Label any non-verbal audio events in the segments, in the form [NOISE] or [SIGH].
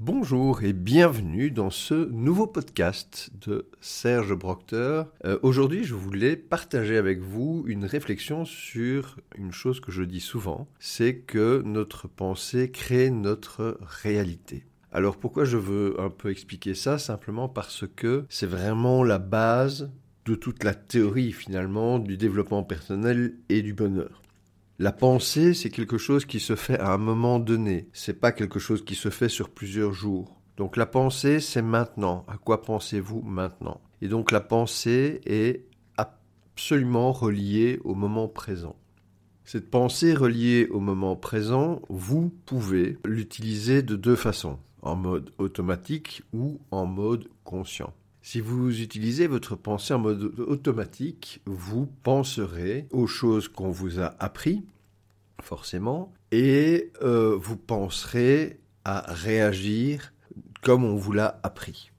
Bonjour et bienvenue dans ce nouveau podcast de Serge Proctor. Euh, Aujourd'hui, je voulais partager avec vous une réflexion sur une chose que je dis souvent, c'est que notre pensée crée notre réalité. Alors pourquoi je veux un peu expliquer ça? Simplement parce que c'est vraiment la base de toute la théorie finalement du développement personnel et du bonheur. La pensée, c'est quelque chose qui se fait à un moment donné. C'est pas quelque chose qui se fait sur plusieurs jours. Donc la pensée, c'est maintenant. À quoi pensez-vous maintenant? Et donc la pensée est absolument reliée au moment présent. Cette pensée reliée au moment présent, vous pouvez l'utiliser de deux façons, en mode automatique ou en mode conscient. Si vous utilisez votre pensée en mode automatique, vous penserez aux choses qu'on vous a appris, forcément, et euh, vous penserez à réagir comme on vous l'a appris.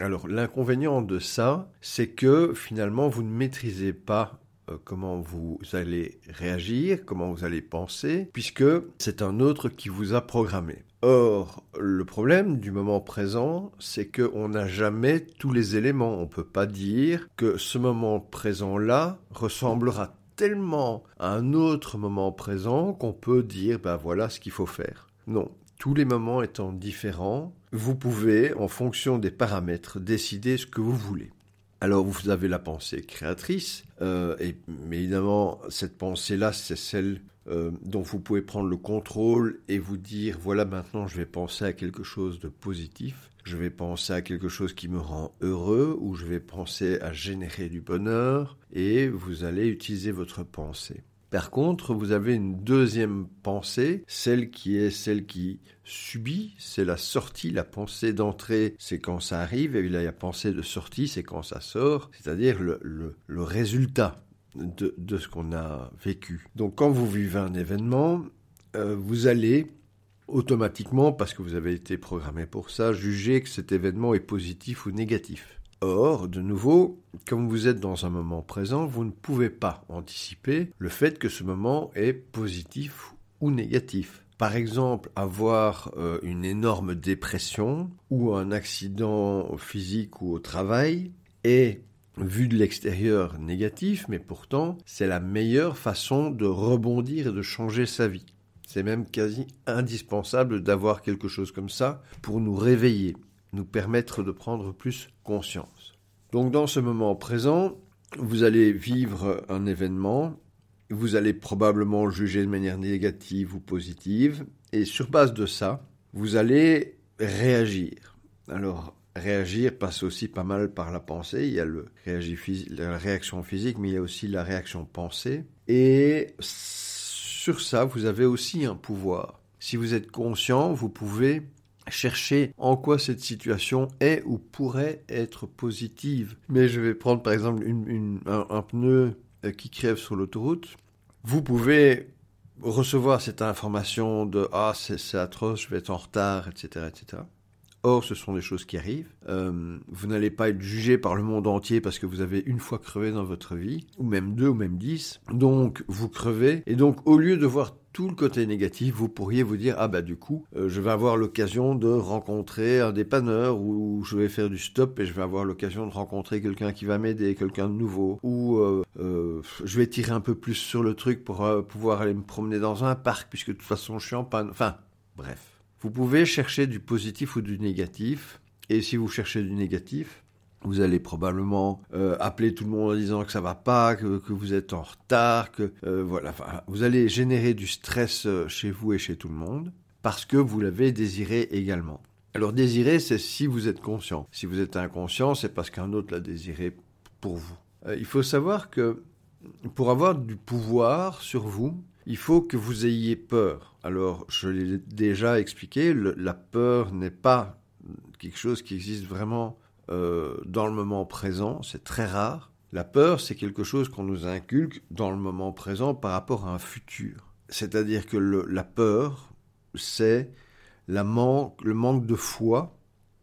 Alors l'inconvénient de ça, c'est que finalement vous ne maîtrisez pas comment vous allez réagir, comment vous allez penser, puisque c'est un autre qui vous a programmé. Or, le problème du moment présent, c'est qu'on n'a jamais tous les éléments. On ne peut pas dire que ce moment présent-là ressemblera tellement à un autre moment présent qu'on peut dire, ben voilà ce qu'il faut faire. Non. Tous les moments étant différents, vous pouvez, en fonction des paramètres, décider ce que vous voulez. Alors vous avez la pensée créatrice, euh, et, mais évidemment cette pensée-là, c'est celle euh, dont vous pouvez prendre le contrôle et vous dire voilà maintenant je vais penser à quelque chose de positif, je vais penser à quelque chose qui me rend heureux ou je vais penser à générer du bonheur et vous allez utiliser votre pensée. Par contre, vous avez une deuxième pensée, celle qui est celle qui subit, c'est la sortie, la pensée d'entrée, c'est quand ça arrive, et la pensée de sortie, c'est quand ça sort, c'est-à-dire le, résultat de, de ce qu'on a vécu. Donc quand vous vivez un événement, euh, vous allez automatiquement, parce que vous avez été programmé pour ça, juger que cet événement est positif ou négatif. Or, de nouveau, comme vous êtes dans un moment présent, vous ne pouvez pas anticiper le fait que ce moment est positif ou négatif. Par exemple, avoir euh, une énorme dépression ou un accident physique ou au travail est vu de l'extérieur négatif, mais pourtant c'est la meilleure façon de rebondir et de changer sa vie. C'est même quasi indispensable d'avoir quelque chose comme ça pour nous réveiller nous permettre de prendre plus conscience. Donc dans ce moment présent, vous allez vivre un événement, vous allez probablement juger de manière négative ou positive, et sur base de ça, vous allez réagir. Alors, réagir passe aussi pas mal par la pensée, il y a le la réaction physique, mais il y a aussi la réaction pensée, et sur ça, vous avez aussi un pouvoir. Si vous êtes conscient, vous pouvez chercher en quoi cette situation est ou pourrait être positive. Mais je vais prendre par exemple un, pneu euh, qui crève sur l'autoroute. Vous pouvez recevoir cette information de ah c'est atroce, je vais être en retard, etc., etc. Or, ce sont des choses qui arrivent. Euh, vous n'allez pas être jugé par le monde entier parce que vous avez une fois crevé dans votre vie, ou même deux, ou même dix. Donc, vous crevez. Et donc, au lieu de voir tout le côté négatif, vous pourriez vous dire ah bah du coup euh, je vais avoir l'occasion de rencontrer un dépanneur ou je vais faire du stop et je vais avoir l'occasion de rencontrer quelqu'un qui va m'aider, quelqu'un de nouveau ou euh, je vais tirer un peu plus sur le truc pour pouvoir aller me promener dans un parc puisque de toute façon je suis en panne. Enfin bref, vous pouvez chercher du positif ou du négatif et si vous cherchez du négatif, vous allez probablement euh, appeler tout le monde en disant que ça va pas, que, vous êtes en retard, que euh, voilà. Vous allez générer du stress euh, chez vous et chez tout le monde parce que vous l'avez désiré également. Alors désirer, c'est si vous êtes conscient. Si vous êtes inconscient, c'est parce qu'un autre l'a désiré pour vous. il faut savoir que pour avoir du pouvoir sur vous, il faut que vous ayez peur. Alors, je l'ai déjà expliqué, la peur n'est pas quelque chose qui existe vraiment euh, dans le moment présent, c'est très rare. La peur, c'est quelque chose qu'on nous inculque dans le moment présent par rapport à un futur. C'est-à-dire que la peur, c'est le manque de foi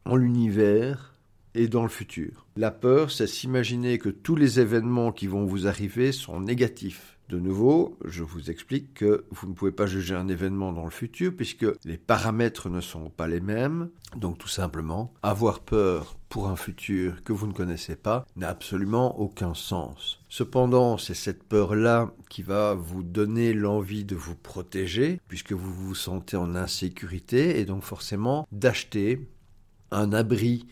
en l'univers et dans le futur. La peur, c'est s'imaginer que tous les événements qui vont vous arriver sont négatifs. De nouveau, je vous explique que vous ne pouvez pas juger un événement dans le futur puisque les paramètres ne sont pas les mêmes. Donc tout simplement, avoir peur pour un futur que vous ne connaissez pas n'a absolument aucun sens. Cependant, c'est cette peur-là qui va vous donner l'envie de vous protéger puisque vous vous sentez en insécurité et donc forcément d'acheter un abri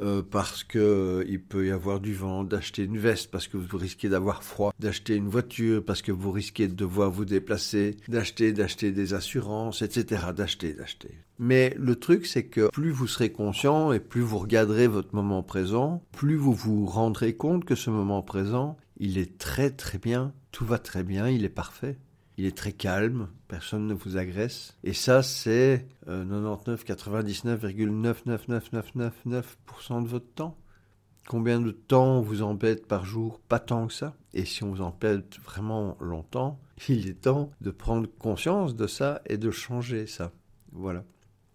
euh, parce que euh, il peut y avoir du vent, d'acheter une veste parce que vous risquez d'avoir froid, d'acheter une voiture parce que vous risquez de devoir vous déplacer, d'acheter, d'acheter des assurances, etc., d'acheter, d'acheter. Mais le truc, c'est que plus vous serez conscient et plus vous regarderez votre moment présent, plus vous vous rendrez compte que ce moment présent, il est très très bien, tout va très bien, il est parfait il est très calme, personne ne vous agresse. Et ça, c'est 99, 99,999999% de votre temps. Combien de temps vous embête par jour? Pas tant que ça. Et si on vous embête vraiment longtemps, [LAUGHS] il est temps de prendre conscience de ça et de changer ça. Voilà.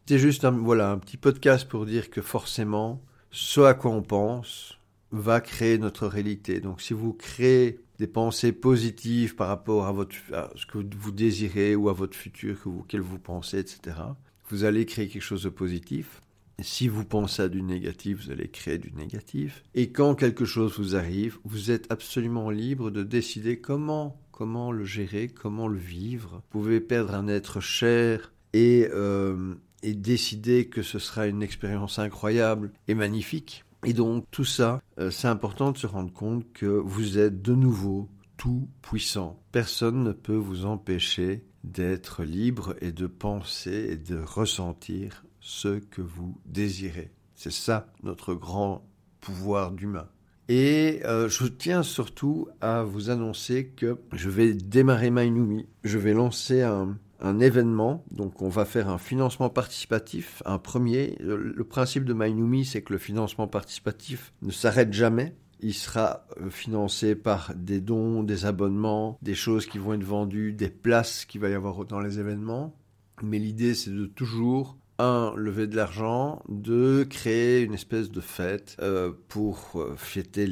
C'est juste un, voilà, un petit podcast pour dire que forcément, ce à quoi on pense va créer notre réalité. Donc si vous créez des pensées positives par rapport à, votre, ce que vous désirez ou à votre futur que vous, auquel vous pensez, etc. Vous allez créer quelque chose de positif. si vous pensez à du négatif, vous allez créer du négatif. Et quand quelque chose vous arrive, vous êtes absolument libre de décider comment, comment le gérer, comment le vivre. Vous pouvez perdre un être cher et, euh, et décider que ce sera une expérience incroyable et magnifique. Et donc tout ça, euh, c'est important de se rendre compte que vous êtes de nouveau tout puissant. Personne ne peut vous empêcher d'être libre et de penser et de ressentir ce que vous désirez. C'est ça notre grand pouvoir d'humain. Et euh, je tiens surtout à vous annoncer que je vais démarrer Mainumi. Je vais lancer un, un événement, donc on va faire un financement participatif, un premier. Le, principe de MyNumi, c'est que le financement participatif ne s'arrête jamais. Il sera euh, financé par des dons, des abonnements, des choses qui vont être vendues, des places qu'il va y avoir dans les événements. Mais l'idée, c'est de toujours un, lever de l'argent, deux, créer une espèce de fête euh, pour euh, fêter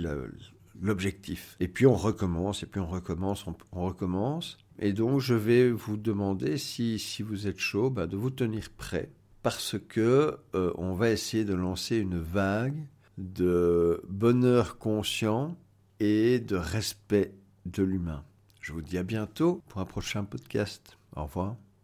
l'objectif. Et puis on recommence, et puis on recommence, on recommence. Et donc, je vais vous demander, si, vous êtes chaud, bah, de vous tenir prêt, parce que euh, on va essayer de lancer une vague de bonheur conscient et de respect de l'humain. Je vous dis à bientôt pour un prochain podcast. Au revoir.